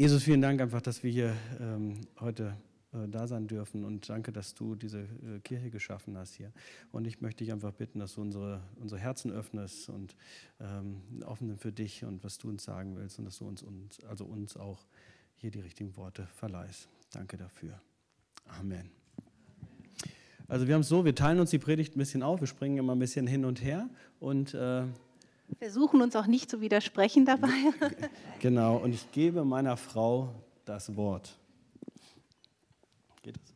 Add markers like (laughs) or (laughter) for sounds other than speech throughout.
Jesus, vielen Dank einfach, dass wir hier ähm, heute äh, da sein dürfen und danke, dass du diese äh, Kirche geschaffen hast hier. Und ich möchte dich einfach bitten, dass du unsere, unsere Herzen öffnest und ähm, offen für dich und was du uns sagen willst und dass du uns, uns, also uns auch hier die richtigen Worte verleihst. Danke dafür. Amen. Also wir haben es so, wir teilen uns die Predigt ein bisschen auf, wir springen immer ein bisschen hin und her und äh, versuchen uns auch nicht zu widersprechen dabei. (laughs) genau, und ich gebe meiner Frau das Wort. Geht das?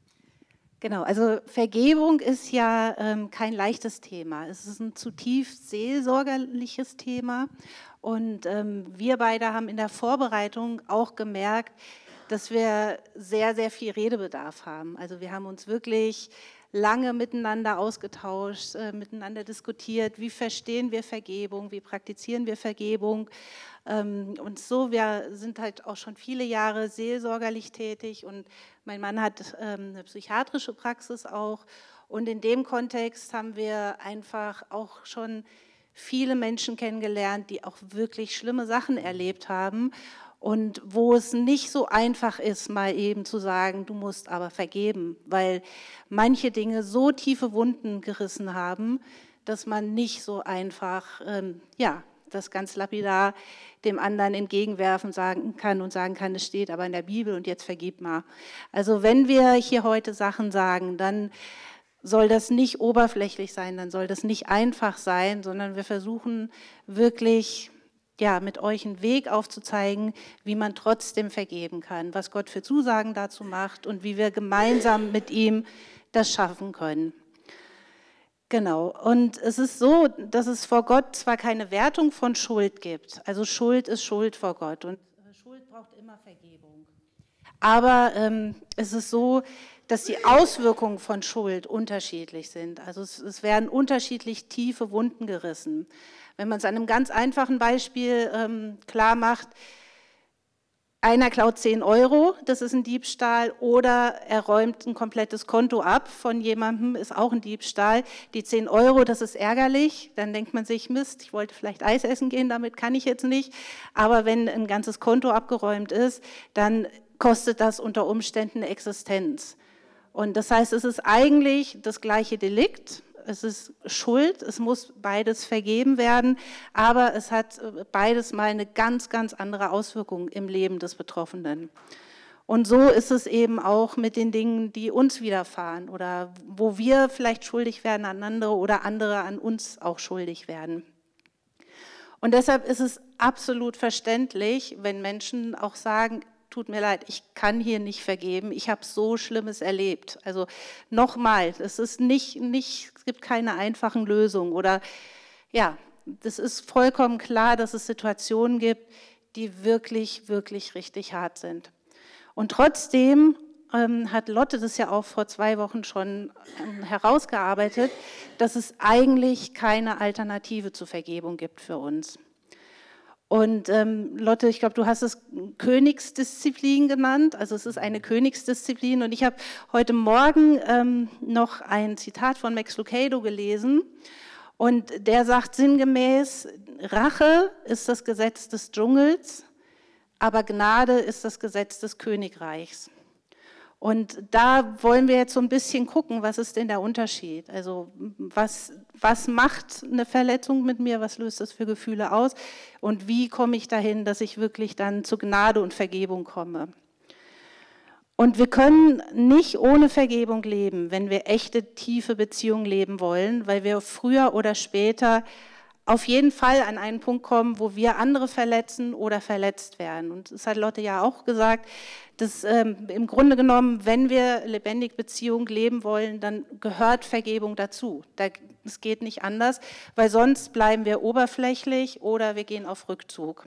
Genau, also Vergebung ist ja ähm, kein leichtes Thema. Es ist ein zutiefst seelsorgerliches Thema. Und ähm, wir beide haben in der Vorbereitung auch gemerkt, dass wir sehr, sehr viel Redebedarf haben. Also wir haben uns wirklich lange miteinander ausgetauscht, äh, miteinander diskutiert, wie verstehen wir Vergebung, wie praktizieren wir Vergebung. Ähm, und so, wir sind halt auch schon viele Jahre seelsorgerlich tätig und mein Mann hat ähm, eine psychiatrische Praxis auch. Und in dem Kontext haben wir einfach auch schon viele Menschen kennengelernt, die auch wirklich schlimme Sachen erlebt haben und wo es nicht so einfach ist, mal eben zu sagen, du musst aber vergeben, weil manche Dinge so tiefe Wunden gerissen haben, dass man nicht so einfach, ähm, ja, das ganz lapidar dem anderen entgegenwerfen sagen kann und sagen kann, es steht aber in der Bibel und jetzt vergib mal. Also wenn wir hier heute Sachen sagen, dann soll das nicht oberflächlich sein, dann soll das nicht einfach sein, sondern wir versuchen wirklich ja, mit euch einen Weg aufzuzeigen, wie man trotzdem vergeben kann, was Gott für Zusagen dazu macht und wie wir gemeinsam mit ihm das schaffen können. Genau. Und es ist so, dass es vor Gott zwar keine Wertung von Schuld gibt. Also Schuld ist Schuld vor Gott und Schuld braucht immer Vergebung. Aber ähm, es ist so, dass die Auswirkungen von Schuld unterschiedlich sind. Also es, es werden unterschiedlich tiefe Wunden gerissen. Wenn man es an einem ganz einfachen Beispiel ähm, klar macht, einer klaut 10 Euro, das ist ein Diebstahl, oder er räumt ein komplettes Konto ab von jemandem, ist auch ein Diebstahl. Die 10 Euro, das ist ärgerlich, dann denkt man sich, Mist, ich wollte vielleicht Eis essen gehen, damit kann ich jetzt nicht. Aber wenn ein ganzes Konto abgeräumt ist, dann kostet das unter Umständen Existenz. Und das heißt, es ist eigentlich das gleiche Delikt, es ist Schuld, es muss beides vergeben werden, aber es hat äh, beides mal eine ganz, ganz andere Auswirkung im Leben des Betroffenen. Und so ist es eben auch mit den Dingen, die uns widerfahren oder wo wir vielleicht schuldig werden an andere oder andere an uns auch schuldig werden. Und deshalb ist es absolut verständlich, wenn Menschen auch sagen, tut mir leid, ich kann hier nicht vergeben, ich habe so Schlimmes erlebt. Also nochmal, es ist nicht, nicht, es gibt keine einfachen Lösungen oder ja, das ist vollkommen klar, dass es Situationen gibt, die wirklich, wirklich richtig hart sind. Und trotzdem ähm, hat Lotte das ja auch vor zwei Wochen schon ähm, herausgearbeitet, dass es eigentlich keine Alternative zur Vergebung gibt für uns. Und ähm, Lotte, ich glaube, du hast es Königsdisziplin genannt. Also es ist eine Königsdisziplin. Und ich habe heute Morgen ähm, noch ein Zitat von Max Lucado gelesen. Und der sagt sinngemäß, Rache ist das Gesetz des Dschungels, aber Gnade ist das Gesetz des Königreichs. Und da wollen wir jetzt so ein bisschen gucken, was ist denn der Unterschied? Also was, was macht eine Verletzung mit mir? Was löst das für Gefühle aus? Und wie komme ich dahin, dass ich wirklich dann zu Gnade und Vergebung komme? Und wir können nicht ohne Vergebung leben, wenn wir echte, tiefe Beziehungen leben wollen, weil wir früher oder später auf jeden Fall an einen Punkt kommen, wo wir andere verletzen oder verletzt werden. Und das hat Lotte ja auch gesagt, dass ähm, im Grunde genommen, wenn wir lebendig Beziehung leben wollen, dann gehört Vergebung dazu. Es geht nicht anders, weil sonst bleiben wir oberflächlich oder wir gehen auf Rückzug.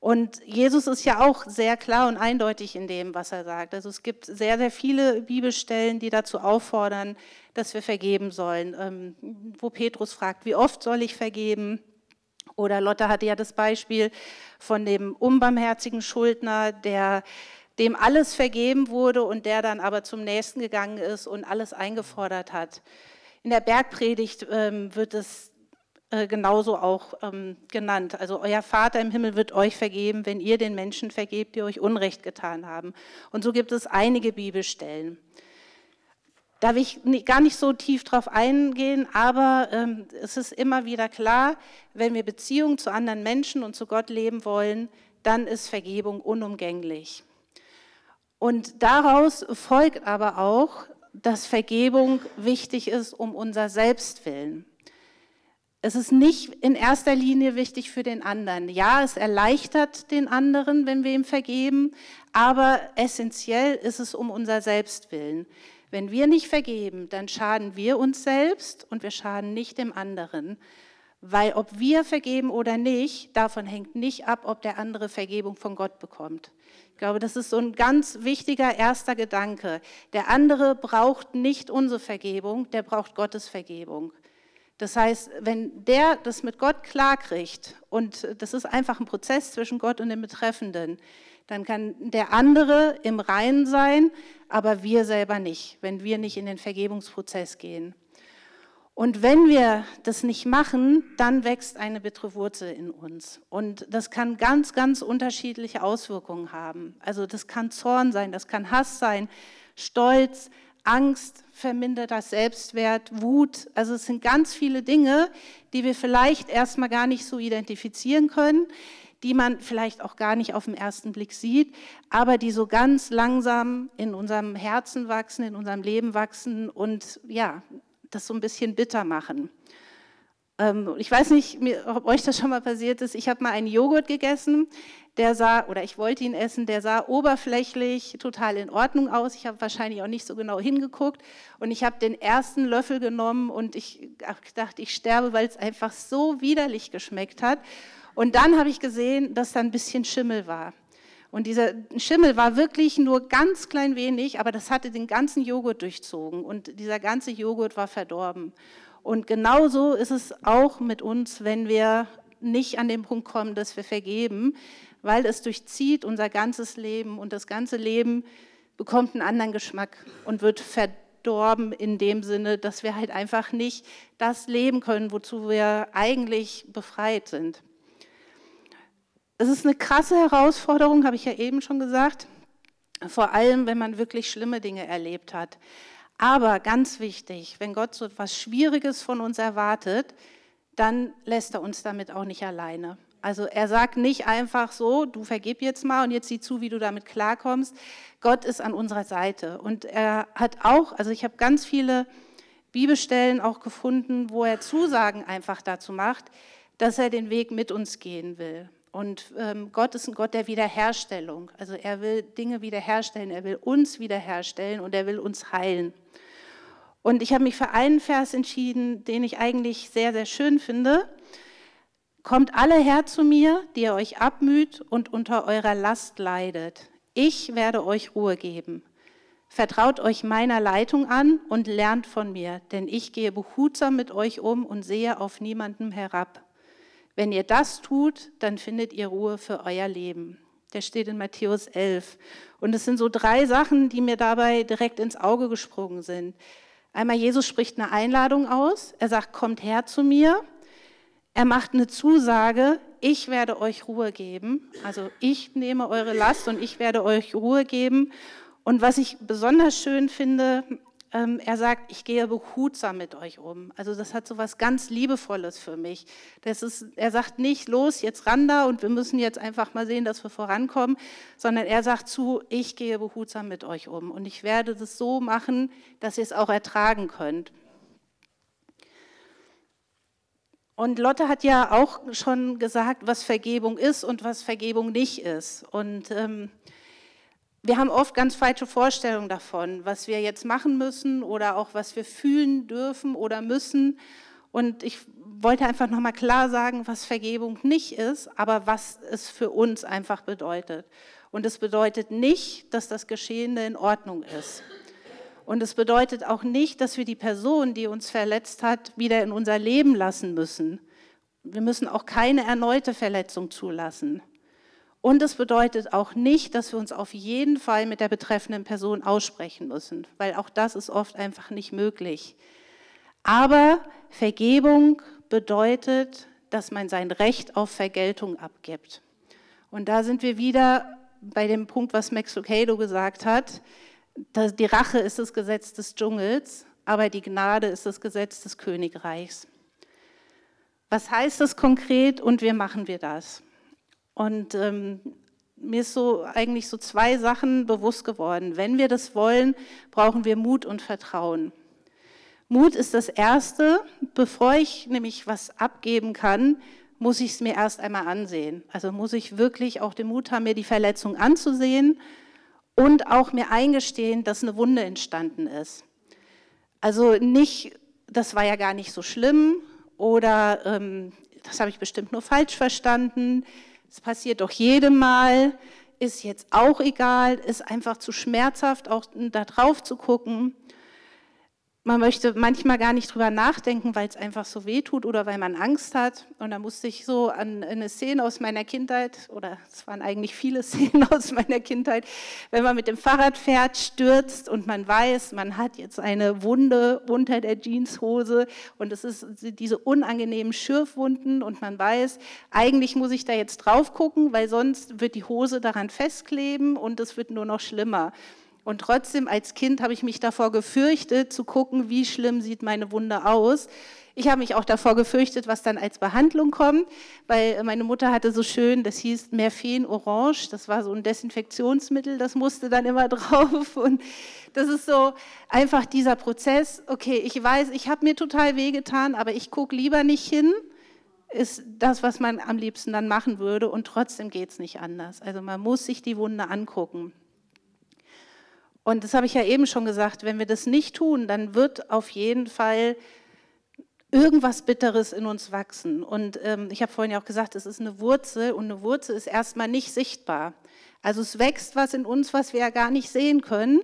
Und Jesus ist ja auch sehr klar und eindeutig in dem, was er sagt. Also es gibt sehr, sehr viele Bibelstellen, die dazu auffordern, dass wir vergeben sollen. Ähm, wo Petrus fragt, wie oft soll ich vergeben? Oder Lotte hatte ja das Beispiel von dem unbarmherzigen Schuldner, der dem alles vergeben wurde und der dann aber zum Nächsten gegangen ist und alles eingefordert hat. In der Bergpredigt ähm, wird es äh, genauso auch ähm, genannt. Also euer Vater im Himmel wird euch vergeben, wenn ihr den Menschen vergebt, die euch Unrecht getan haben. Und so gibt es einige Bibelstellen. Da will ich gar nicht so tief drauf eingehen, aber ähm, es ist immer wieder klar, wenn wir Beziehungen zu anderen Menschen und zu Gott leben wollen, dann ist Vergebung unumgänglich. Und daraus folgt aber auch, dass Vergebung wichtig ist um unser Selbstwillen. Es ist nicht in erster Linie wichtig für den anderen. Ja, es erleichtert den anderen, wenn wir ihm vergeben, aber essentiell ist es um unser Selbstwillen. Wenn wir nicht vergeben, dann schaden wir uns selbst und wir schaden nicht dem anderen. Weil ob wir vergeben oder nicht, davon hängt nicht ab, ob der andere Vergebung von Gott bekommt. Ich glaube, das ist so ein ganz wichtiger erster Gedanke. Der andere braucht nicht unsere Vergebung, der braucht Gottes Vergebung. Das heißt, wenn der das mit Gott klarkriegt, und das ist einfach ein Prozess zwischen Gott und dem Betreffenden, dann kann der andere im Reinen sein, aber wir selber nicht, wenn wir nicht in den Vergebungsprozess gehen. Und wenn wir das nicht machen, dann wächst eine bittere Wurzel in uns. Und das kann ganz, ganz unterschiedliche Auswirkungen haben. Also das kann Zorn sein, das kann Hass sein, Stolz, Angst, verminderter Selbstwert, Wut. Also es sind ganz viele Dinge, die wir vielleicht erstmal gar nicht so identifizieren können, die man vielleicht auch gar nicht auf den ersten Blick sieht, aber die so ganz langsam in unserem Herzen wachsen, in unserem Leben wachsen und ja, das so ein bisschen bitter machen. Ähm, ich weiß nicht, ob euch das schon mal passiert ist. Ich habe mal einen Joghurt gegessen, der sah, oder ich wollte ihn essen, der sah oberflächlich total in Ordnung aus. Ich habe wahrscheinlich auch nicht so genau hingeguckt. Und ich habe den ersten Löffel genommen und ich dachte, ich sterbe, weil es einfach so widerlich geschmeckt hat. Und dann habe ich gesehen, dass da ein bisschen Schimmel war. Und dieser Schimmel war wirklich nur ganz klein wenig, aber das hatte den ganzen Joghurt durchzogen und dieser ganze Joghurt war verdorben. Und genauso ist es auch mit uns, wenn wir nicht an den Punkt kommen, dass wir vergeben, weil es durchzieht unser ganzes Leben und das ganze Leben bekommt einen anderen Geschmack und wird verdorben in dem Sinne, dass wir halt einfach nicht das leben können, wozu wir eigentlich befreit sind. Es ist eine krasse Herausforderung, habe ich ja eben schon gesagt, vor allem wenn man wirklich schlimme Dinge erlebt hat. Aber ganz wichtig, wenn Gott so etwas Schwieriges von uns erwartet, dann lässt er uns damit auch nicht alleine. Also er sagt nicht einfach so, du vergib jetzt mal und jetzt sieh zu, wie du damit klarkommst. Gott ist an unserer Seite. Und er hat auch, also ich habe ganz viele Bibelstellen auch gefunden, wo er Zusagen einfach dazu macht, dass er den Weg mit uns gehen will. Und ähm, Gott ist ein Gott der Wiederherstellung. Also er will Dinge wiederherstellen, er will uns wiederherstellen und er will uns heilen. Und ich habe mich für einen Vers entschieden, den ich eigentlich sehr, sehr schön finde. Kommt alle her zu mir, die ihr euch abmüht und unter eurer Last leidet. Ich werde euch Ruhe geben. Vertraut euch meiner Leitung an und lernt von mir, denn ich gehe behutsam mit euch um und sehe auf niemandem herab. Wenn ihr das tut, dann findet ihr Ruhe für euer Leben. Der steht in Matthäus 11. Und es sind so drei Sachen, die mir dabei direkt ins Auge gesprungen sind. Einmal Jesus spricht eine Einladung aus. Er sagt, kommt her zu mir. Er macht eine Zusage, ich werde euch Ruhe geben. Also ich nehme eure Last und ich werde euch Ruhe geben. Und was ich besonders schön finde, ähm, er sagt, ich gehe behutsam mit euch um. Also das hat so was ganz Liebevolles für mich. Das ist, er sagt nicht, los, jetzt ran da und wir müssen jetzt einfach mal sehen, dass wir vorankommen, sondern er sagt zu, ich gehe behutsam mit euch um. Und ich werde das so machen, dass ihr es auch ertragen könnt. Und Lotte hat ja auch schon gesagt, was Vergebung ist und was Vergebung nicht ist. Und ähm, wir haben oft ganz falsche Vorstellungen davon, was wir jetzt machen müssen oder auch was wir fühlen dürfen oder müssen. Und ich wollte einfach nochmal klar sagen, was Vergebung nicht ist, aber was es für uns einfach bedeutet. Und es bedeutet nicht, dass das Geschehene in Ordnung ist. Und es bedeutet auch nicht, dass wir die Person, die uns verletzt hat, wieder in unser Leben lassen müssen. Wir müssen auch keine erneute Verletzung zulassen. Und es bedeutet auch nicht, dass wir uns auf jeden Fall mit der betreffenden Person aussprechen müssen, weil auch das ist oft einfach nicht möglich. Aber Vergebung bedeutet, dass man sein Recht auf Vergeltung abgibt. Und da sind wir wieder bei dem Punkt, was Max Lucado gesagt hat. Die Rache ist das Gesetz des Dschungels, aber die Gnade ist das Gesetz des Königreichs. Was heißt das konkret und wie machen wir das? Und ähm, mir ist so eigentlich so zwei Sachen bewusst geworden. Wenn wir das wollen, brauchen wir Mut und Vertrauen. Mut ist das Erste. Bevor ich nämlich was abgeben kann, muss ich es mir erst einmal ansehen. Also muss ich wirklich auch den Mut haben, mir die Verletzung anzusehen und auch mir eingestehen, dass eine Wunde entstanden ist. Also nicht, das war ja gar nicht so schlimm oder ähm, das habe ich bestimmt nur falsch verstanden. Es passiert doch jedem Mal, ist jetzt auch egal, ist einfach zu schmerzhaft, auch da drauf zu gucken man möchte manchmal gar nicht drüber nachdenken, weil es einfach so weh tut oder weil man Angst hat. Und da musste ich so an eine Szene aus meiner Kindheit, oder es waren eigentlich viele (laughs) Szenen aus meiner Kindheit, wenn man mit dem Fahrrad fährt, stürzt und man weiß, man hat jetzt eine Wunde unter der Jeanshose und es ist diese unangenehmen Schürfwunden und man weiß, eigentlich muss ich da jetzt drauf gucken, weil sonst wird die Hose daran festkleben und es wird nur noch schlimmer. Und trotzdem als Kind habe ich mich davor gefürchtet, zu gucken, wie schlimm sieht meine Wunde aus. Ich habe mich auch davor gefürchtet, was dann als Behandlung kommt, weil meine Mutter hatte so schön, das hieß Merphen Orange, das war so ein Desinfektionsmittel, das musste dann immer (laughs) drauf. Und das ist so einfach dieser Prozess, okay, ich weiß, ich habe mir total wehgetan, aber ich gucke lieber nicht hin, ist das, was man am liebsten dann machen würde und trotzdem geht es nicht anders. Also man muss sich die Wunde angucken. Und das habe ich ja eben schon gesagt, wenn wir das nicht tun, dann wird auf jeden Fall irgendwas Bitteres in uns wachsen. Und ähm, ich habe vorhin ja auch gesagt, es ist eine Wurzel und eine Wurzel ist erstmal nicht sichtbar. Also es wächst was in uns, was wir ja gar nicht sehen können,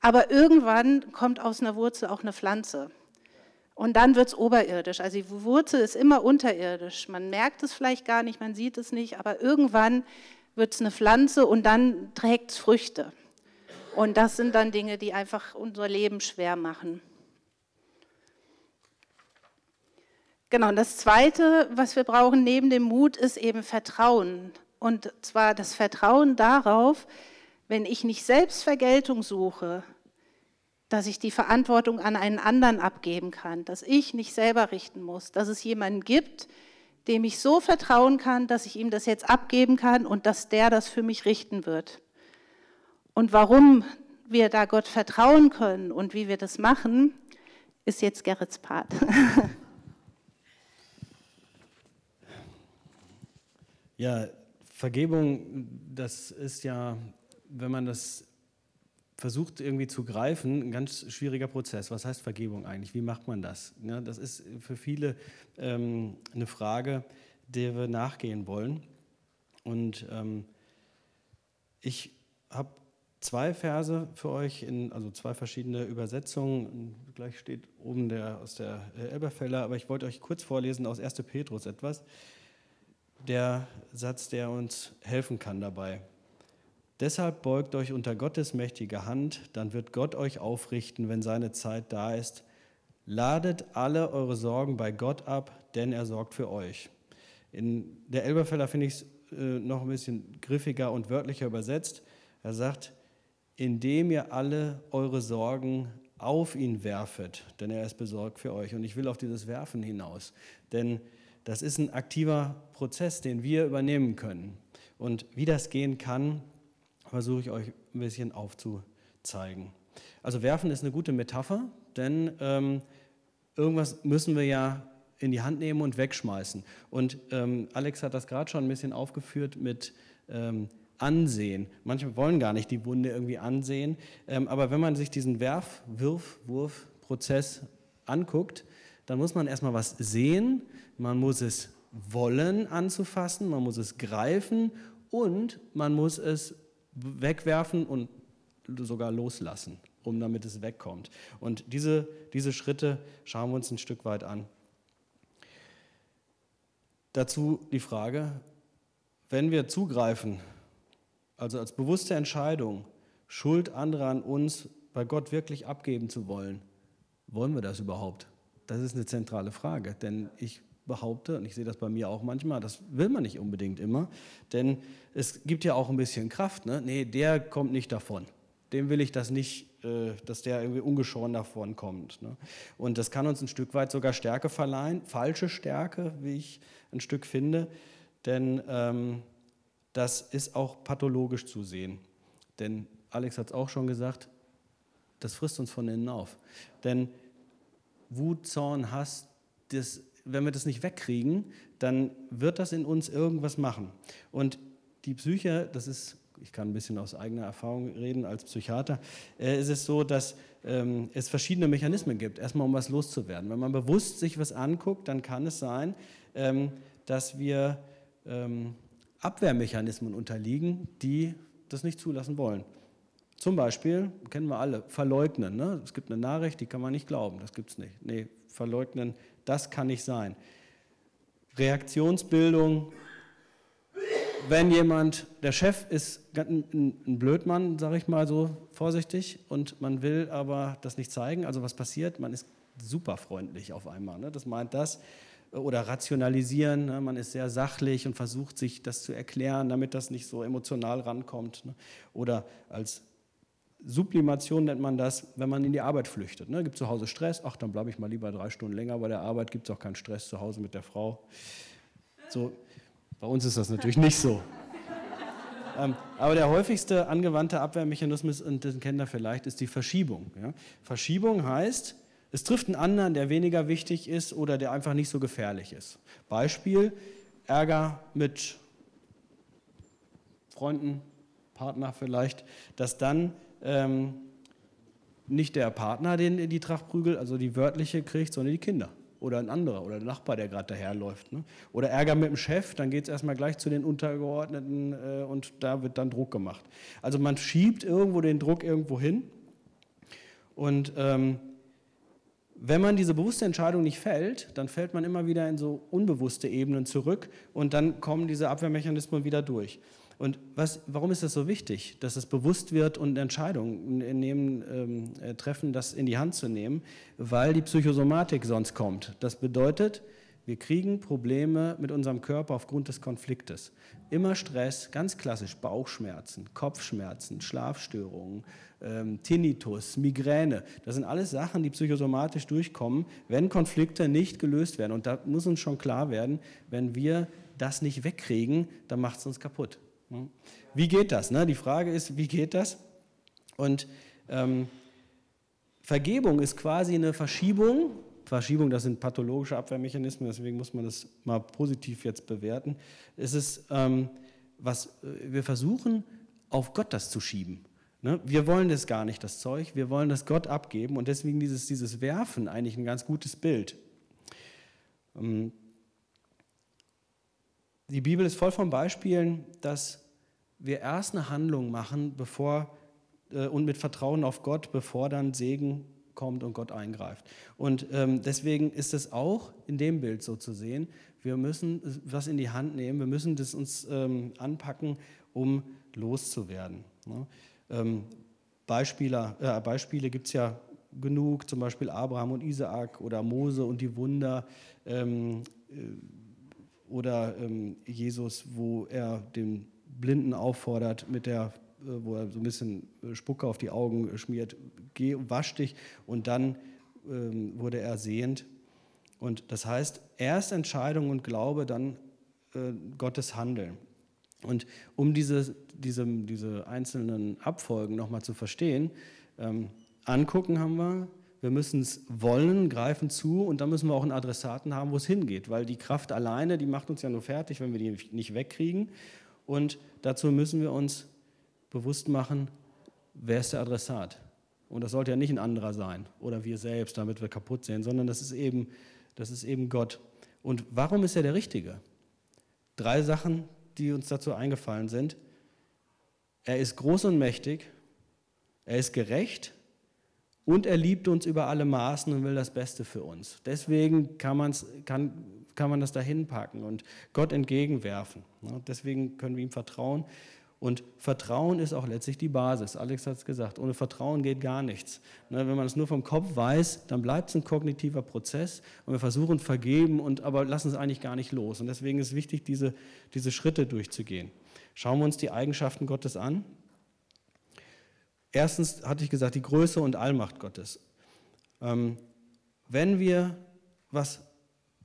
aber irgendwann kommt aus einer Wurzel auch eine Pflanze. Und dann wird es oberirdisch. Also die Wurzel ist immer unterirdisch. Man merkt es vielleicht gar nicht, man sieht es nicht, aber irgendwann wird es eine Pflanze und dann trägt es Früchte. Und das sind dann Dinge, die einfach unser Leben schwer machen. Genau, und das Zweite, was wir brauchen neben dem Mut, ist eben Vertrauen. Und zwar das Vertrauen darauf, wenn ich nicht selbst Vergeltung suche, dass ich die Verantwortung an einen anderen abgeben kann, dass ich nicht selber richten muss, dass es jemanden gibt, dem ich so vertrauen kann, dass ich ihm das jetzt abgeben kann und dass der das für mich richten wird. Und warum wir da Gott vertrauen können und wie wir das machen, ist jetzt Gerrits Part. (laughs) Ja, Vergebung, das ist ja, wenn man das versucht irgendwie zu greifen, ein ganz schwieriger Prozess. Was heißt Vergebung eigentlich? Wie macht man das? Ja, das ist für viele ähm, eine Frage, der wir nachgehen wollen. Und ähm, ich habe zwei Verse für euch, in, also zwei verschiedene Übersetzungen. Gleich steht oben der aus der äh, Elberfeller, aber ich wollte euch kurz vorlesen aus 1. Petrus etwas. Der Satz, der uns helfen kann dabei. Deshalb beugt euch unter Gottes mächtige Hand, dann wird Gott euch aufrichten, wenn seine Zeit da ist. Ladet alle eure Sorgen bei Gott ab, denn er sorgt für euch. In der Elberfeller finde ich es äh, noch ein bisschen griffiger und wörtlicher übersetzt. Er sagt, indem ihr alle eure Sorgen auf ihn werfet, denn er ist besorgt für euch. Und ich will auf dieses Werfen hinaus, denn das ist ein aktiver Prozess, den wir übernehmen können. Und wie das gehen kann, versuche ich euch ein bisschen aufzuzeigen. Also werfen ist eine gute Metapher, denn ähm, irgendwas müssen wir ja in die Hand nehmen und wegschmeißen. Und ähm, Alex hat das gerade schon ein bisschen aufgeführt mit ähm, ansehen. Manche wollen gar nicht die Wunde irgendwie ansehen, ähm, aber wenn man sich diesen Werf, Wirf, Wurfprozess anguckt, dann muss man erstmal was sehen, man muss es wollen anzufassen, man muss es greifen und man muss es wegwerfen und sogar loslassen, um damit es wegkommt. Und diese, diese Schritte schauen wir uns ein Stück weit an. Dazu die Frage, wenn wir zugreifen also als bewusste Entscheidung, Schuld anderer an uns bei Gott wirklich abgeben zu wollen, wollen wir das überhaupt? Das ist eine zentrale Frage, denn ich behaupte, und ich sehe das bei mir auch manchmal, das will man nicht unbedingt immer, denn es gibt ja auch ein bisschen Kraft. Ne? Nee, der kommt nicht davon. Dem will ich das nicht, äh, dass der irgendwie ungeschoren davon kommt. Ne? Und das kann uns ein Stück weit sogar Stärke verleihen, falsche Stärke, wie ich ein Stück finde, denn ähm, das ist auch pathologisch zu sehen. Denn Alex hat es auch schon gesagt, das frisst uns von innen auf. Denn Wut, Zorn, Hass, das, wenn wir das nicht wegkriegen, dann wird das in uns irgendwas machen. Und die Psyche, das ist, ich kann ein bisschen aus eigener Erfahrung reden als Psychiater, äh, ist es so, dass ähm, es verschiedene Mechanismen gibt, erstmal um was loszuwerden. Wenn man bewusst sich was anguckt, dann kann es sein, ähm, dass wir ähm, Abwehrmechanismen unterliegen, die das nicht zulassen wollen. Zum Beispiel, kennen wir alle, verleugnen. Ne? Es gibt eine Nachricht, die kann man nicht glauben, das gibt es nicht. Nee, verleugnen, das kann nicht sein. Reaktionsbildung, wenn jemand, der Chef ist ein, Blödmann, sage ich mal so vorsichtig, und man will aber das nicht zeigen, also was passiert? Man ist super freundlich auf einmal. Ne? Das meint das. Oder rationalisieren, ne? man ist sehr sachlich und versucht sich das zu erklären, damit das nicht so emotional rankommt. Ne? Oder als Sublimation nennt man das, wenn man in die Arbeit flüchtet. Ne? Gibt zu Hause Stress, ach, dann bleibe ich mal lieber drei Stunden länger bei der Arbeit, gibt es auch keinen Stress zu Hause mit der Frau. So, bei uns ist das natürlich nicht so. (laughs) ähm, aber der häufigste angewandte Abwehrmechanismus, und den kennt ihr vielleicht, ist die Verschiebung. Ja? Verschiebung heißt, es trifft einen anderen, der weniger wichtig ist oder der einfach nicht so gefährlich ist. Beispiel, Ärger mit Freunden, Partner vielleicht, dass dann ähm, nicht der Partner den die Tracht prügelt, also die wörtliche kriegt, sondern die Kinder oder ein anderer oder der Nachbar, der gerade daherläuft. Ne? Oder Ärger mit dem Chef, dann geht es erstmal gleich zu den Untergeordneten äh, und da wird dann Druck gemacht. Also man schiebt irgendwo den Druck irgendwo hin und ähm, wenn man diese bewusste Entscheidung nicht fällt, dann fällt man immer wieder in so unbewusste Ebenen zurück und dann kommen diese Abwehrmechanismen wieder durch. Und was, warum ist das so wichtig, dass es bewusst wird und Entscheidungen nehmen, ähm, äh, treffen, das in die Hand zu nehmen? Weil die Psychosomatik sonst kommt. Das bedeutet, wir kriegen Probleme mit unserem Körper aufgrund des Konfliktes. Immer Stress, ganz klassisch Bauchschmerzen, Kopfschmerzen, Schlafstörungen, ähm, Tinnitus, Migräne. Das sind alles Sachen, die psychosomatisch durchkommen, wenn Konflikte nicht gelöst werden. Und da muss uns schon klar werden, wenn wir das nicht wegkriegen, dann macht es uns kaputt. Hm? Wie geht das? Ne? Die Frage ist, wie geht das? Und ähm, Vergebung ist quasi eine Verschiebung. Verschiebung, das sind pathologische Abwehrmechanismen, deswegen muss man das mal positiv jetzt bewerten. Es ist, ähm, was äh, wir versuchen, auf Gott das zu schieben. Ne? Wir wollen das gar nicht, das Zeug, wir wollen das Gott abgeben und deswegen dieses, dieses Werfen eigentlich ein ganz gutes Bild. Ähm, die Bibel ist voll von Beispielen, dass wir erst eine Handlung machen, bevor äh, und mit Vertrauen auf Gott, bevor dann Segen kommt und Gott eingreift. Und ähm, deswegen ist es auch in dem Bild so zu sehen, wir müssen was in die Hand nehmen, wir müssen das uns ähm, anpacken, um loszuwerden. Ne? Ähm, Beispiele, äh, Beispiele gibt es ja genug, zum Beispiel Abraham und Isaak oder Mose und die Wunder. Ähm, äh, oder ähm, Jesus, wo er den Blinden auffordert, mit der, wo er so ein bisschen äh, Spucke auf die Augen schmiert, geh, wasch dich und dann ähm, wurde er sehend. Und das heißt, erst Entscheidung und Glaube, dann äh, Gottes Handeln. Und um diese, diese, diese einzelnen Abfolgen nochmal zu verstehen, ähm, angucken haben wir, wir müssen es wollen, greifen zu und dann müssen wir auch einen Adressaten haben, wo es hingeht, weil die Kraft alleine, die macht uns ja nur fertig, wenn wir die nicht wegkriegen. Und dazu müssen wir uns bewusst machen, wer ist der Adressat? Und das sollte ja nicht ein anderer sein oder wir selbst, damit wir kaputt sehen, sondern das ist eben, das ist eben Gott. Und warum ist er der Richtige? Drei Sachen, die uns dazu eingefallen sind. Er ist groß und mächtig, er ist gerecht und er liebt uns über alle Maßen und will das Beste für uns. Deswegen kann, man's, kann, kann man das dahin packen und Gott entgegenwerfen. Deswegen können wir ihm vertrauen. Und Vertrauen ist auch letztlich die Basis. Alex hat es gesagt, ohne Vertrauen geht gar nichts. Ne, wenn man es nur vom Kopf weiß, dann bleibt es ein kognitiver Prozess und wir versuchen vergeben, und, aber lassen es eigentlich gar nicht los. Und deswegen ist es wichtig, diese, diese Schritte durchzugehen. Schauen wir uns die Eigenschaften Gottes an. Erstens hatte ich gesagt, die Größe und Allmacht Gottes. Ähm, wenn wir was,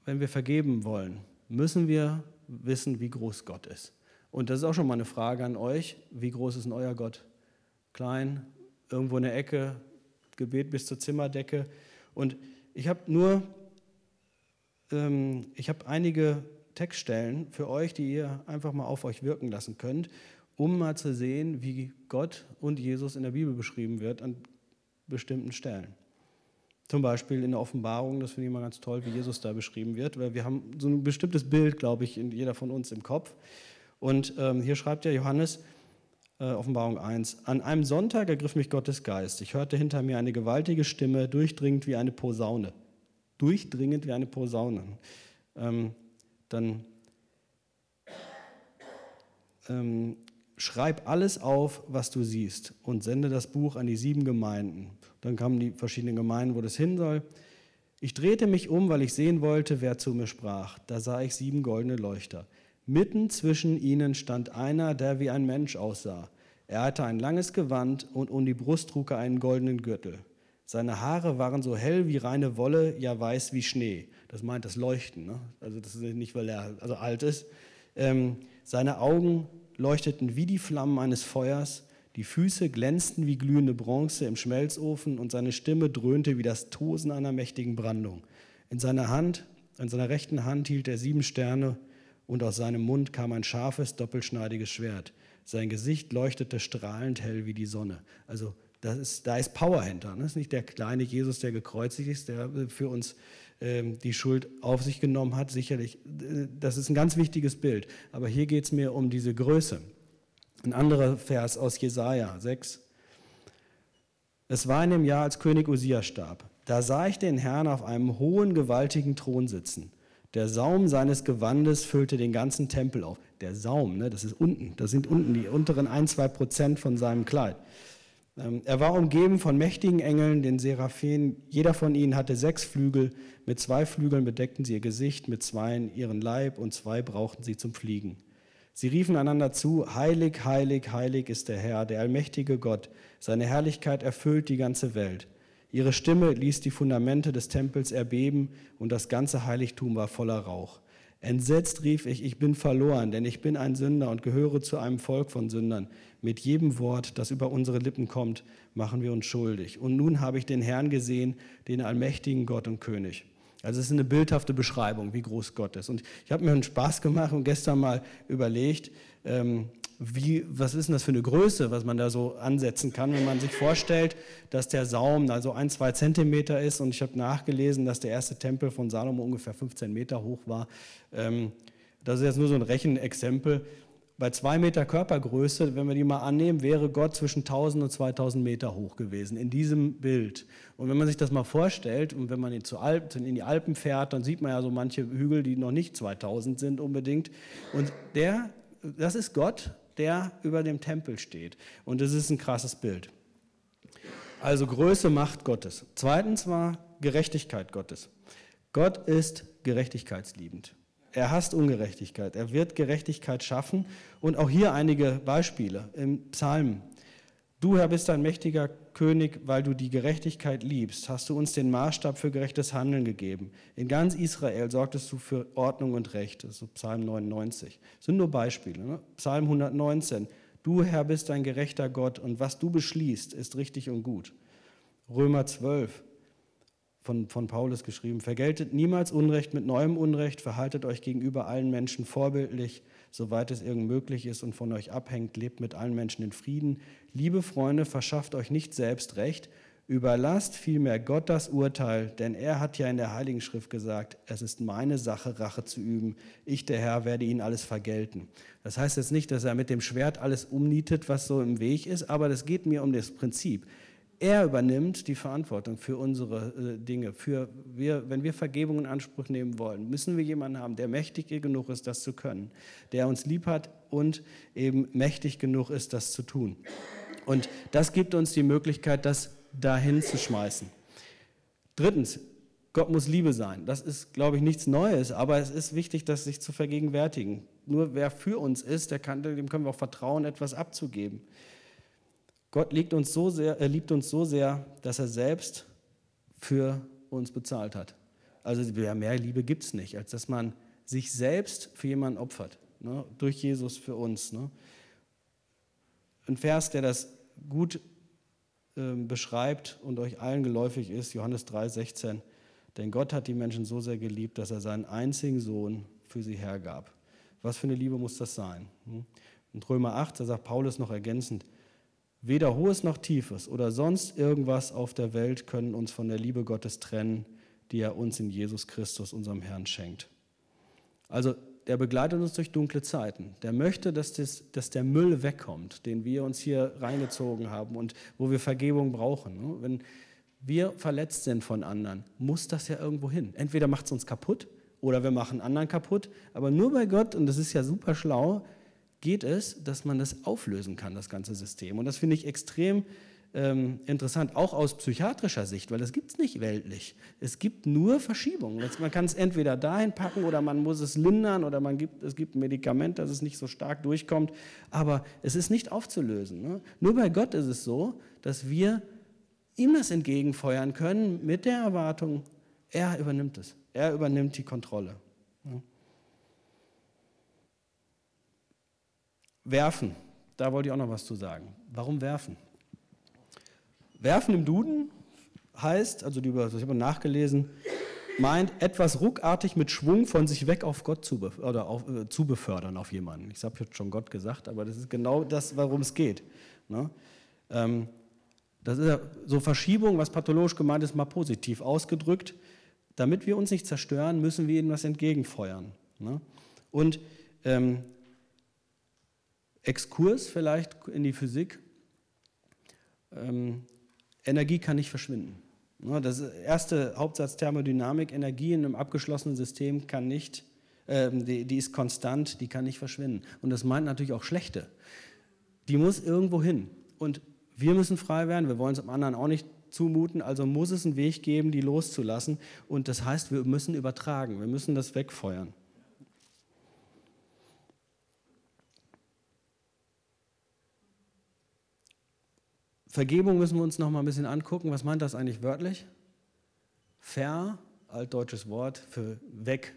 wenn wir vergeben wollen, müssen wir wissen, wie groß Gott ist. Und das ist auch schon mal eine Frage an euch. Wie groß ist denn euer Gott? Klein, irgendwo in der Ecke, Gebet bis zur Zimmerdecke. Und ich habe nur, ähm, ich habe einige Textstellen für euch, die ihr einfach mal auf euch wirken lassen könnt, um mal zu sehen, wie Gott und Jesus in der Bibel beschrieben wird an bestimmten Stellen. Zum Beispiel in der Offenbarung, das finde ich immer ganz toll, wie Jesus da beschrieben wird, weil wir haben so ein bestimmtes Bild, glaube ich, in jeder von uns im Kopf. Und ähm, hier schreibt ja Johannes, äh, Offenbarung 1, an einem Sonntag ergriff mich Gottes Geist. Ich hörte hinter mir eine gewaltige Stimme, durchdringend wie eine Posaune. Durchdringend wie eine Posaune. Ähm, dann ähm, schreib alles auf, was du siehst und sende das Buch an die sieben Gemeinden. Dann kamen die verschiedenen Gemeinden, wo das hin soll. Ich drehte mich um, weil ich sehen wollte, wer zu mir sprach. Da sah ich sieben goldene Leuchter. Mitten zwischen ihnen stand einer, der wie ein Mensch aussah. Er hatte ein langes Gewand und um die Brust trug er einen goldenen Gürtel. Seine Haare waren so hell wie reine Wolle, ja weiß wie Schnee. Das meint das Leuchten. Ne? Also das ist nicht, weil er also alt ist. Ähm, seine Augen leuchteten wie die Flammen eines Feuers. Die Füße glänzten wie glühende Bronze im Schmelzofen und seine Stimme dröhnte wie das Tosen einer mächtigen Brandung. In seiner Hand, in seiner rechten Hand hielt er sieben Sterne und aus seinem Mund kam ein scharfes, doppelschneidiges Schwert. Sein Gesicht leuchtete strahlend hell wie die Sonne. Also das ist, da ist Power hinter. Ne? Das ist nicht der kleine Jesus, der gekreuzigt ist, der für uns ähm, die Schuld auf sich genommen hat. Sicherlich, äh, das ist ein ganz wichtiges Bild. Aber hier geht es mir um diese Größe. Ein anderer Vers aus Jesaja 6. Es war in dem Jahr, als König Usia starb. Da sah ich den Herrn auf einem hohen, gewaltigen Thron sitzen. Der Saum seines Gewandes füllte den ganzen Tempel auf. Der Saum, ne, das ist unten, das sind unten die unteren ein, zwei Prozent von seinem Kleid. Ähm, er war umgeben von mächtigen Engeln, den Seraphim. Jeder von ihnen hatte sechs Flügel. Mit zwei Flügeln bedeckten sie ihr Gesicht, mit zweien ihren Leib und zwei brauchten sie zum Fliegen. Sie riefen einander zu, Heilig, heilig, heilig ist der Herr, der allmächtige Gott. Seine Herrlichkeit erfüllt die ganze Welt. Ihre Stimme ließ die Fundamente des Tempels erbeben und das ganze Heiligtum war voller Rauch. Entsetzt rief ich, ich bin verloren, denn ich bin ein Sünder und gehöre zu einem Volk von Sündern. Mit jedem Wort, das über unsere Lippen kommt, machen wir uns schuldig. Und nun habe ich den Herrn gesehen, den allmächtigen Gott und König. Also es ist eine bildhafte Beschreibung, wie groß Gott ist. Und ich habe mir einen Spaß gemacht und gestern mal überlegt, ähm, wie, was ist denn das für eine Größe, was man da so ansetzen kann, wenn man sich vorstellt, dass der Saum also ein, zwei Zentimeter ist. Und ich habe nachgelesen, dass der erste Tempel von Salomo ungefähr 15 Meter hoch war. Ähm, das ist jetzt nur so ein Rechenexempel. Bei zwei Meter Körpergröße, wenn wir die mal annehmen, wäre Gott zwischen 1000 und 2000 Meter hoch gewesen in diesem Bild. Und wenn man sich das mal vorstellt und wenn man in die Alpen fährt, dann sieht man ja so manche Hügel, die noch nicht 2000 sind unbedingt. Und der, das ist Gott, der über dem Tempel steht. Und das ist ein krasses Bild. Also Größe, Macht Gottes. Zweitens war Gerechtigkeit Gottes. Gott ist gerechtigkeitsliebend. Er hasst Ungerechtigkeit. Er wird Gerechtigkeit schaffen. Und auch hier einige Beispiele im Psalm. Du, Herr, bist ein mächtiger König, weil du die Gerechtigkeit liebst. Hast du uns den Maßstab für gerechtes Handeln gegeben. In ganz Israel sorgtest du für Ordnung und Recht. Das ist Psalm 99. Das sind nur Beispiele. Ne? Psalm 119. Du, Herr, bist ein gerechter Gott und was du beschließt, ist richtig und gut. Römer 12 von, von Paulus geschrieben, vergeltet niemals Unrecht mit neuem Unrecht, verhaltet euch gegenüber allen Menschen vorbildlich, soweit es irgend möglich ist und von euch abhängt, lebt mit allen Menschen in Frieden. Liebe Freunde, verschafft euch nicht selbst Recht, überlasst vielmehr Gott das Urteil, denn er hat ja in der Heiligen Schrift gesagt, es ist meine Sache, Rache zu üben. Ich, der Herr, werde ihnen alles vergelten. Das heißt jetzt nicht, dass er mit dem Schwert alles umnietet, was so im Weg ist, aber das geht mir um das Prinzip. Er übernimmt die Verantwortung für unsere äh, Dinge. Für wir, wenn wir Vergebung in Anspruch nehmen wollen, müssen wir jemanden haben, der mächtig genug ist, das zu können, der uns lieb hat und eben mächtig genug ist, das zu tun. Und das gibt uns die Möglichkeit, das dahin zu schmeißen. Drittens, Gott muss Liebe sein. Das ist, glaube ich, nichts Neues, aber es ist wichtig, das sich zu vergegenwärtigen. Nur wer für uns ist, kann, dem können wir auch vertrauen, etwas abzugeben. Gott liebt uns so sehr, er liebt uns so sehr, dass er selbst für uns bezahlt hat. Also mehr Liebe gibt es nicht, als dass man sich selbst für jemanden opfert, ne? durch Jesus für uns. Ne? Ein Vers, der das gut äh, beschreibt und euch allen geläufig ist, Johannes 3, 16. Denn Gott hat die Menschen so sehr geliebt, dass er seinen einzigen Sohn für sie hergab. Was für eine Liebe muss das sein? Hm? Und Römer 8, da sagt Paulus noch ergänzend, weder hohes noch tiefes oder sonst irgendwas auf der Welt können uns von der Liebe Gottes trennen, die er uns in Jesus Christus, unserem Herrn, schenkt. Also der begleitet uns durch dunkle Zeiten. Der möchte, dass, das, dass der Müll wegkommt, den wir uns hier reingezogen haben und wo wir Vergebung brauchen. Ne? Wenn, wir verletzt sind von anderen, muss das ja irgendwo hin. Entweder macht es uns kaputt oder wir machen anderen kaputt. Aber nur bei Gott, und das ist ja super schlau, geht es, dass man das auflösen kann, das ganze System. Und das finde ich extrem ähm, interessant, auch aus psychiatrischer Sicht, weil das gibt es nicht weltlich. Es gibt nur Verschiebungen. Man kann es entweder dahin packen oder man muss es lindern oder man gibt, es gibt ein Medikament, dass es nicht so stark durchkommt. Aber es ist nicht aufzulösen. Ne? Nur bei Gott ist es so, dass wir ihm das entgegenfeuern können mit der Erwartung, er übernimmt es. Er übernimmt die Kontrolle. Werfen, da wollte ich auch noch was zu sagen. Warum werfen? Werfen im Duden heißt, also die, ich habe nachgelesen, meint etwas ruckartig mit Schwung von sich weg auf Gott zu, oder auf, äh, zu befördern auf jemanden. Ich habe jetzt schon Gott gesagt, aber das ist genau das, worum es geht. Ne? Ähm, das ist so Verschiebung, was pathologisch gemeint ist, mal positiv ausgedrückt. Damit wir uns nicht zerstören, müssen wir ihnen was entgegenfeuern. Ne? Und ähm, Exkurs vielleicht in die Physik. Ähm, Energie kann nicht verschwinden. Ne? Das erste Hauptsatz Thermodynamik, Energie in einem abgeschlossenen System kann nicht, äh, die, die ist konstant, die kann nicht verschwinden. Und das meint natürlich auch schlechte. Die muss irgendwo hin. Und wir müssen frei werden, wir wollen es dem anderen auch nicht zumuten, also muss es einen Weg geben, die loszulassen. Und das heißt, wir müssen übertragen, wir müssen das wegfeuern. Vergebung müssen wir uns noch mal ein bisschen angucken. Was meint das eigentlich wörtlich? Ver, altdeutsches Wort für weg.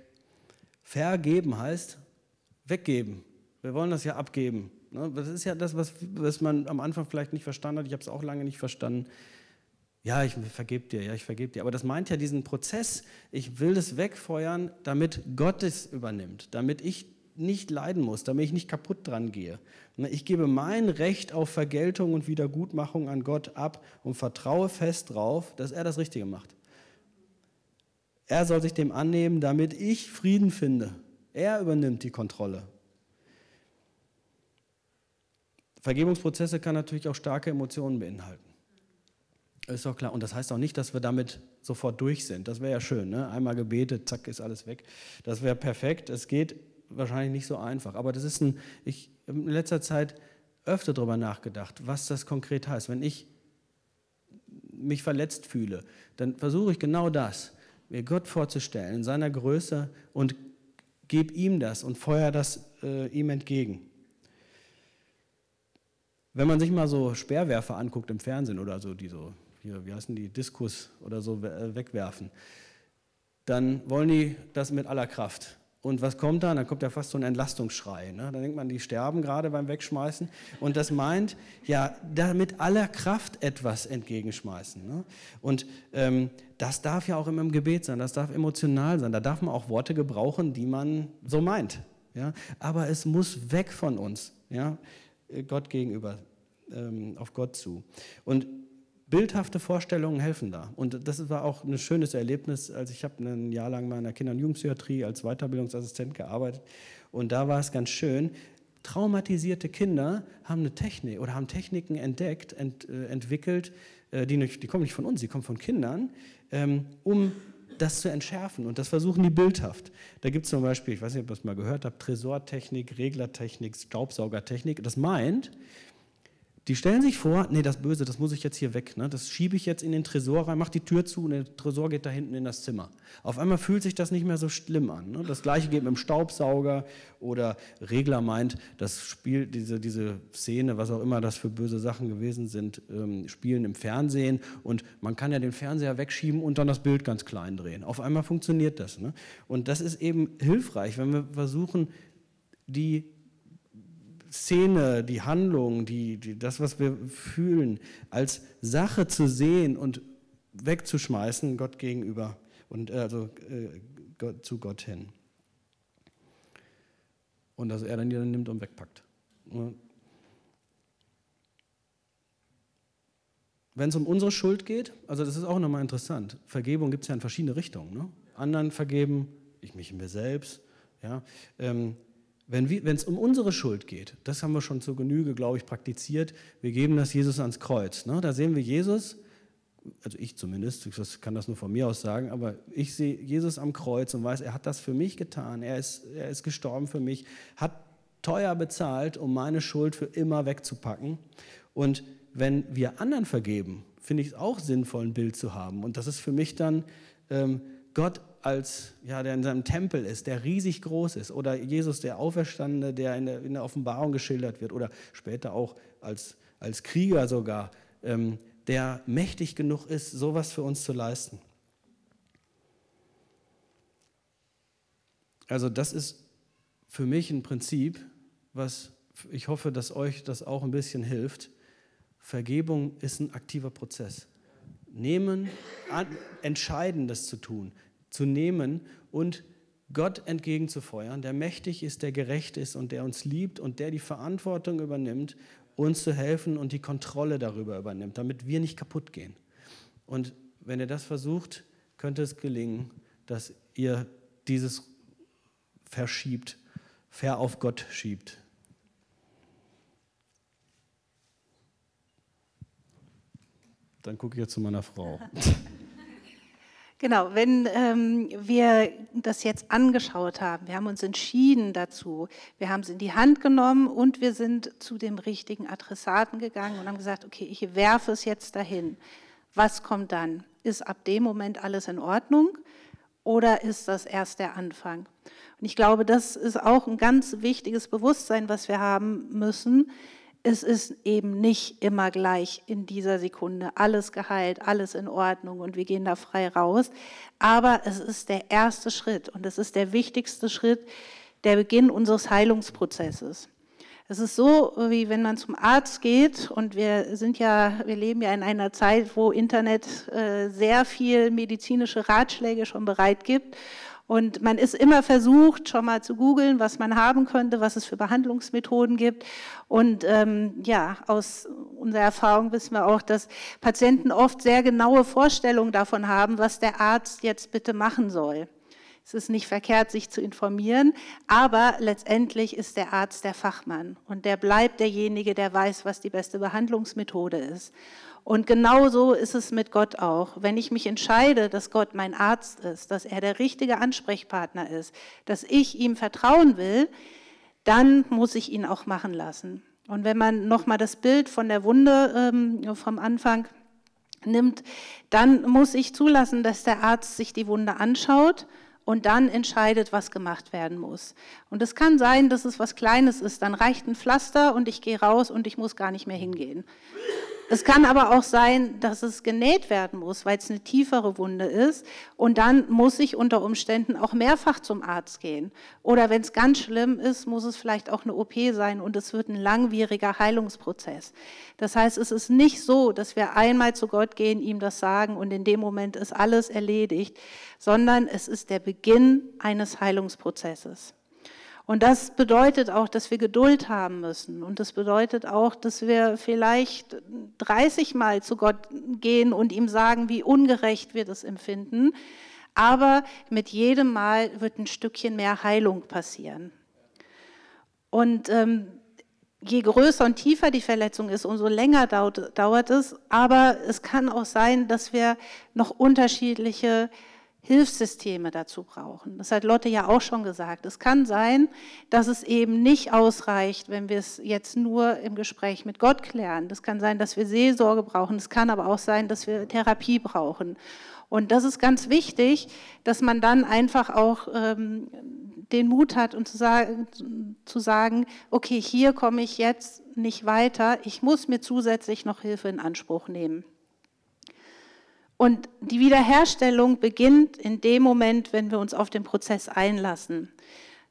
Vergeben heißt weggeben. Wir wollen das ja abgeben. Ne? Das ist ja das, was, was man am Anfang vielleicht nicht verstanden hat. Ich habe es auch lange nicht verstanden. Ja, ich vergebe dir, ja, ich vergebe dir. Aber das meint ja diesen Prozess, ich will das wegfeuern, damit Gott es übernimmt, damit ich nicht leiden muss, damit ich nicht kaputt dran gehe. Ne? Ich gebe mein Recht auf Vergeltung und Wiedergutmachung an Gott ab und vertraue fest darauf, dass er das Richtige macht. Er soll sich dem annehmen, damit ich Frieden finde. Er übernimmt die Kontrolle. Vergebungsprozesse kann natürlich auch starke Emotionen beinhalten. Ist doch klar. Und das heißt auch nicht, dass wir damit sofort durch sind. Das wäre ja schön. Ne? Einmal gebetet, zack, ist alles weg. Das wäre perfekt. Es geht wahrscheinlich nicht so einfach. Aber das ist ein, ich habe in letzter Zeit öfter darüber nachgedacht, was das konkret heißt. Wenn ich mich verletzt fühle, dann versuche ich genau das, mir Gott vorzustellen in seiner Größe und gebe ihm das und feuer das äh, ihm entgegen. Wenn man sich mal so Speerwerfer anguckt im Fernsehen oder so, die so, hier, wie heißen die, Diskus oder so äh, wegwerfen, dann wollen die das mit aller Kraft. Und was kommt da? Dann kommt ja fast so ein Entlastungsschrei. Ne? Da denkt man, die sterben gerade beim Wegschmeißen. Und das meint, ja, da mit aller Kraft etwas entgegenschmeißen. Ne? Und ähm, das darf ja auch immer im Gebet sein, das darf emotional sein. Da darf man auch Worte gebrauchen, die man so meint. Ja? Aber es muss weg von uns. Ja? Gott gegenüber, ähm, auf Gott zu. Und bildhafte Vorstellungen helfen da. Und das war auch ein schönes Erlebnis, als ich habe ein Jahr lang mal in der Kinder- und Jugendpsychiatrie als Weiterbildungsassistent gearbeitet. Und da war es ganz schön. Traumatisierte Kinder haben eine Technik oder haben Techniken entdeckt, ent, äh, entwickelt, äh, die, nicht, die kommen nicht von uns, die kommen von Kindern, ähm, um das zu entschärfen. Und das versuchen die bildhaft. Da gibt es zum Beispiel, ich weiß nicht, ob ihr das mal gehört habt, Tresortechnik, Reglertechnik, Staubsaugertechnik. Das meint, die stellen sich vor, nee, das Böse, das muss ich jetzt hier weg. Ne? Das schiebe ich jetzt in den Tresor rein, mach die Tür zu und der Tresor geht da hinten in das Zimmer. Auf einmal fühlt sich das nicht mehr so schlimm an. Ne? Das gleiche geht mit dem Staubsauger oder Regler meint, das spielt diese, diese Szene, was auch immer das für böse Sachen gewesen sind, ähm, spielen im Fernsehen und man kann ja den Fernseher wegschieben und dann das Bild ganz klein drehen. Auf einmal funktioniert das. Ne? Und das ist eben hilfreich, wenn wir versuchen, die Szene, die Handlung, die, die, das, was wir fühlen, als Sache zu sehen und wegzuschmeißen Gott gegenüber und äh, also äh, Gott, zu Gott hin. Und dass er dann dann nimmt und wegpackt. Wenn es um unsere Schuld geht, also das ist auch nochmal interessant. Vergebung gibt es ja in verschiedene Richtungen. Ne? Anderen vergeben, ich mich mir selbst. Ja? Ähm, wenn es um unsere Schuld geht, das haben wir schon zur Genüge, glaube ich, praktiziert, wir geben das Jesus ans Kreuz. Ne? Da sehen wir Jesus, also ich zumindest, ich kann das nur von mir aus sagen, aber ich sehe Jesus am Kreuz und weiß, er hat das für mich getan, er ist, er ist gestorben für mich, hat teuer bezahlt, um meine Schuld für immer wegzupacken. Und wenn wir anderen vergeben, finde ich es auch sinnvoll, ein Bild zu haben. Und das ist für mich dann ähm, Gott als, ja, der in seinem Tempel ist, der riesig groß ist, oder Jesus, der Auferstandene, der in der, in der Offenbarung geschildert wird, oder später auch als, als Krieger sogar, ähm, der mächtig genug ist, sowas für uns zu leisten. Also das ist für mich ein Prinzip, was ich hoffe, dass euch das auch ein bisschen hilft. Vergebung ist ein aktiver Prozess. Nehmen, an, entscheiden, das zu tun zu nehmen und Gott entgegenzufeuern, der mächtig ist, der gerecht ist und der uns liebt und der die Verantwortung übernimmt, uns zu helfen und die Kontrolle darüber übernimmt, damit wir nicht kaputt gehen. Und wenn ihr das versucht, könnte es gelingen, dass ihr dieses verschiebt, fair auf Gott schiebt. Dann gucke ich jetzt zu meiner Frau. (laughs) Genau, wenn ähm, wir das jetzt angeschaut haben, wir haben uns entschieden dazu, wir haben es in die Hand genommen und wir sind zu dem richtigen Adressaten gegangen und haben gesagt, okay, ich werfe es jetzt dahin. Was kommt dann? Ist ab dem Moment alles in Ordnung oder ist das erst der Anfang? Und ich glaube, das ist auch ein ganz wichtiges Bewusstsein, was wir haben müssen es ist eben nicht immer gleich in dieser Sekunde alles geheilt, alles in Ordnung und wir gehen da frei raus. Aber es ist der erste Schritt und es ist der wichtigste Schritt, der Beginn unseres Heilungsprozesses. Es ist so, wie wenn man zum Arzt geht und wir sind ja, wir leben ja in einer Zeit, wo Internet äh, sehr viel medizinische Ratschläge schon bereit gibt und man ist immer versucht, schon mal zu googeln, was man haben könnte, was es für Behandlungsmethoden gibt. Und ähm, ja, aus unserer Erfahrung wissen wir auch, dass Patienten oft sehr genaue Vorstellungen davon haben, was der Arzt jetzt bitte machen soll. Es ist nicht verkehrt, sich zu informieren, aber letztendlich ist der Arzt der Fachmann und der bleibt derjenige, der weiß, was die beste Behandlungsmethode ist. Und genauso ist es mit Gott auch. Wenn ich mich entscheide, dass Gott mein Arzt ist, dass er der richtige Ansprechpartner ist, dass ich ihm vertrauen will, dann muss ich ihn auch machen lassen. Und wenn man nochmal das Bild von der Wunde ähm, vom Anfang nimmt, dann muss ich zulassen, dass der Arzt sich die Wunde anschaut und dann entscheidet, was gemacht werden muss. Und es kann sein, dass es was Kleines ist. Dann reicht ein Pflaster und ich gehe raus und ich muss gar nicht mehr hingehen. Es kann aber auch sein, dass es genäht werden muss, weil es eine tiefere Wunde ist. Und dann muss ich unter Umständen auch mehrfach zum Arzt gehen. Oder wenn es ganz schlimm ist, muss es vielleicht auch eine OP sein und es wird ein langwieriger Heilungsprozess. Das heißt, es ist nicht so, dass wir einmal zu Gott gehen, ihm das sagen und in dem Moment ist alles erledigt, sondern es ist der Beginn eines Heilungsprozesses. Und das bedeutet auch, dass wir Geduld haben müssen. Und das bedeutet auch, dass wir vielleicht 30 Mal zu Gott gehen und ihm sagen, wie ungerecht wir das empfinden. Aber mit jedem Mal wird ein Stückchen mehr Heilung passieren. Und ähm, je größer und tiefer die Verletzung ist, umso länger dauert, dauert es. Aber es kann auch sein, dass wir noch unterschiedliche Hilfssysteme dazu brauchen. Das hat Lotte ja auch schon gesagt. Es kann sein, dass es eben nicht ausreicht, wenn wir es jetzt nur im Gespräch mit Gott klären. Das kann sein, dass wir Seelsorge brauchen. Es kann aber auch sein, dass wir Therapie brauchen. Und das ist ganz wichtig, dass man dann einfach auch ähm, den Mut hat und zu sagen, zu sagen, okay, hier komme ich jetzt nicht weiter. Ich muss mir zusätzlich noch Hilfe in Anspruch nehmen. Und die Wiederherstellung beginnt in dem Moment, wenn wir uns auf den Prozess einlassen.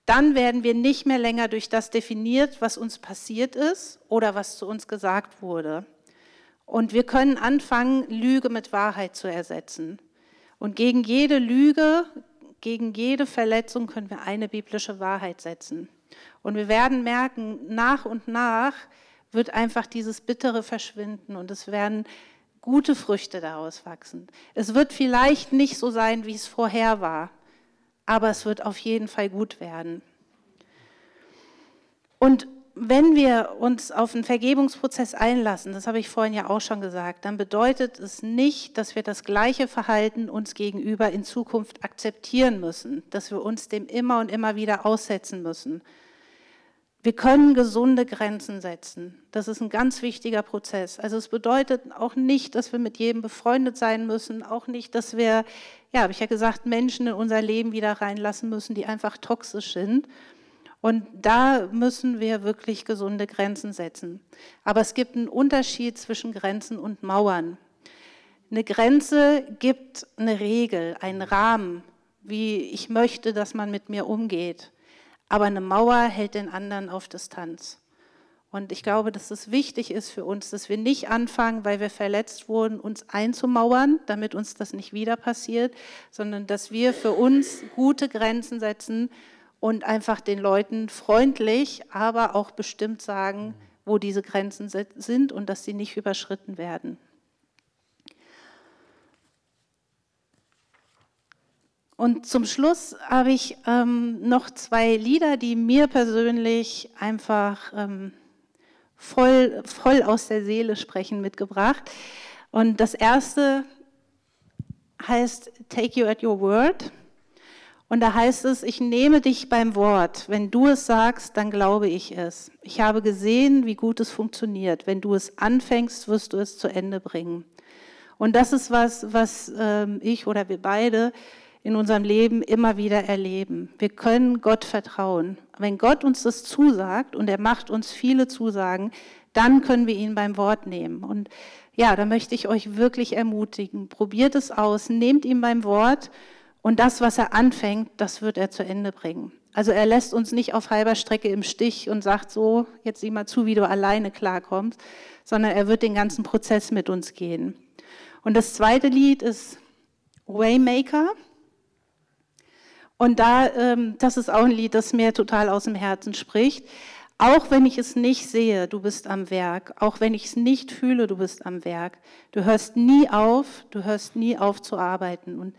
Dann werden wir nicht mehr länger durch das definiert, was uns passiert ist oder was zu uns gesagt wurde. Und wir können anfangen, Lüge mit Wahrheit zu ersetzen. Und gegen jede Lüge, gegen jede Verletzung können wir eine biblische Wahrheit setzen. Und wir werden merken, nach und nach wird einfach dieses Bittere verschwinden und es werden gute Früchte daraus wachsen. Es wird vielleicht nicht so sein, wie es vorher war, aber es wird auf jeden Fall gut werden. Und wenn wir uns auf einen Vergebungsprozess einlassen, das habe ich vorhin ja auch schon gesagt, dann bedeutet es nicht, dass wir das gleiche Verhalten uns gegenüber in Zukunft akzeptieren müssen, dass wir uns dem immer und immer wieder aussetzen müssen, wir können gesunde Grenzen setzen. Das ist ein ganz wichtiger Prozess. Also es bedeutet auch nicht, dass wir mit jedem befreundet sein müssen, auch nicht, dass wir, ja, habe ich ja gesagt, Menschen in unser Leben wieder reinlassen müssen, die einfach toxisch sind. Und da müssen wir wirklich gesunde Grenzen setzen. Aber es gibt einen Unterschied zwischen Grenzen und Mauern. Eine Grenze gibt eine Regel, einen Rahmen, wie ich möchte, dass man mit mir umgeht. Aber eine Mauer hält den anderen auf Distanz. Und ich glaube, dass es wichtig ist für uns, dass wir nicht anfangen, weil wir verletzt wurden, uns einzumauern, damit uns das nicht wieder passiert, sondern dass wir für uns gute Grenzen setzen und einfach den Leuten freundlich, aber auch bestimmt sagen, wo diese Grenzen sind und dass sie nicht überschritten werden. Und zum Schluss habe ich ähm, noch zwei Lieder, die mir persönlich einfach ähm, voll, voll aus der Seele sprechen, mitgebracht. Und das erste heißt Take You at Your Word. Und da heißt es, ich nehme dich beim Wort. Wenn du es sagst, dann glaube ich es. Ich habe gesehen, wie gut es funktioniert. Wenn du es anfängst, wirst du es zu Ende bringen. Und das ist was, was ähm, ich oder wir beide in unserem Leben immer wieder erleben. Wir können Gott vertrauen. Wenn Gott uns das zusagt und er macht uns viele Zusagen, dann können wir ihn beim Wort nehmen. Und ja, da möchte ich euch wirklich ermutigen. Probiert es aus, nehmt ihn beim Wort und das, was er anfängt, das wird er zu Ende bringen. Also er lässt uns nicht auf halber Strecke im Stich und sagt so, jetzt sieh mal zu, wie du alleine klarkommst, sondern er wird den ganzen Prozess mit uns gehen. Und das zweite Lied ist Waymaker. Und da, ähm, das ist auch ein Lied, das mir total aus dem Herzen spricht. Auch wenn ich es nicht sehe, du bist am Werk. Auch wenn ich es nicht fühle, du bist am Werk. Du hörst nie auf, du hörst nie auf zu arbeiten. Und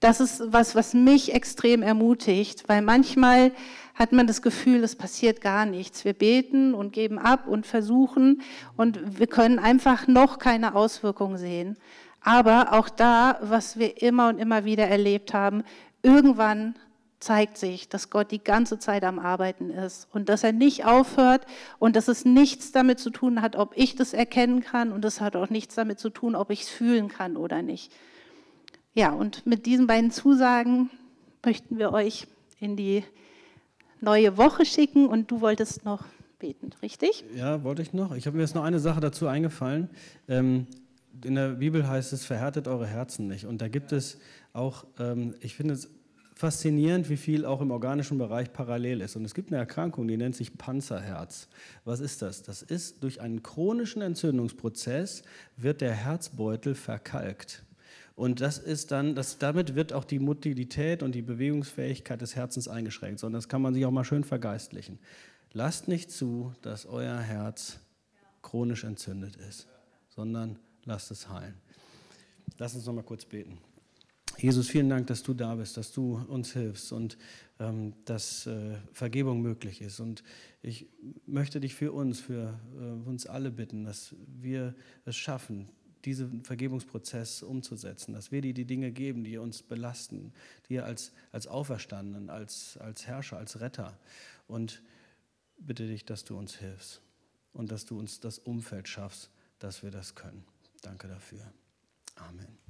das ist was, was mich extrem ermutigt, weil manchmal hat man das Gefühl, es passiert gar nichts. Wir beten und geben ab und versuchen und wir können einfach noch keine Auswirkungen sehen. Aber auch da, was wir immer und immer wieder erlebt haben, irgendwann zeigt sich, dass Gott die ganze Zeit am Arbeiten ist und dass er nicht aufhört und dass es nichts damit zu tun hat, ob ich das erkennen kann und es hat auch nichts damit zu tun, ob ich es fühlen kann oder nicht. Ja, und mit diesen beiden Zusagen möchten wir euch in die neue Woche schicken und du wolltest noch beten, richtig? Ja, wollte ich noch. Ich habe mir jetzt noch eine Sache dazu eingefallen. Ähm, in der Bibel heißt es, verhärtet eure Herzen nicht. Und da gibt es auch, ähm, ich finde es faszinierend, wie viel auch im organischen Bereich parallel ist. Und es gibt eine Erkrankung, die nennt sich Panzerherz. Was ist das? Das ist durch einen chronischen Entzündungsprozess wird der Herzbeutel verkalkt. Und das ist dann, das, damit wird auch die Motilität und die Bewegungsfähigkeit des Herzens eingeschränkt, sondern das kann man sich auch mal schön vergeistlichen. Lasst nicht zu, dass euer Herz chronisch entzündet ist, sondern lasst es heilen. Lass uns noch mal kurz beten. Jesus, vielen Dank, dass du da bist, dass du uns hilfst und ähm, dass äh, Vergebung möglich ist. Und ich möchte dich für uns, für äh, uns alle bitten, dass wir es schaffen, diesen Vergebungsprozess umzusetzen, dass wir dir die Dinge geben, die uns belasten, dir als, als Auferstandenen, als, als Herrscher, als Retter. Und bitte dich, dass du uns hilfst und dass du uns das Umfeld schaffst, dass wir das können. Danke dafür. Amen.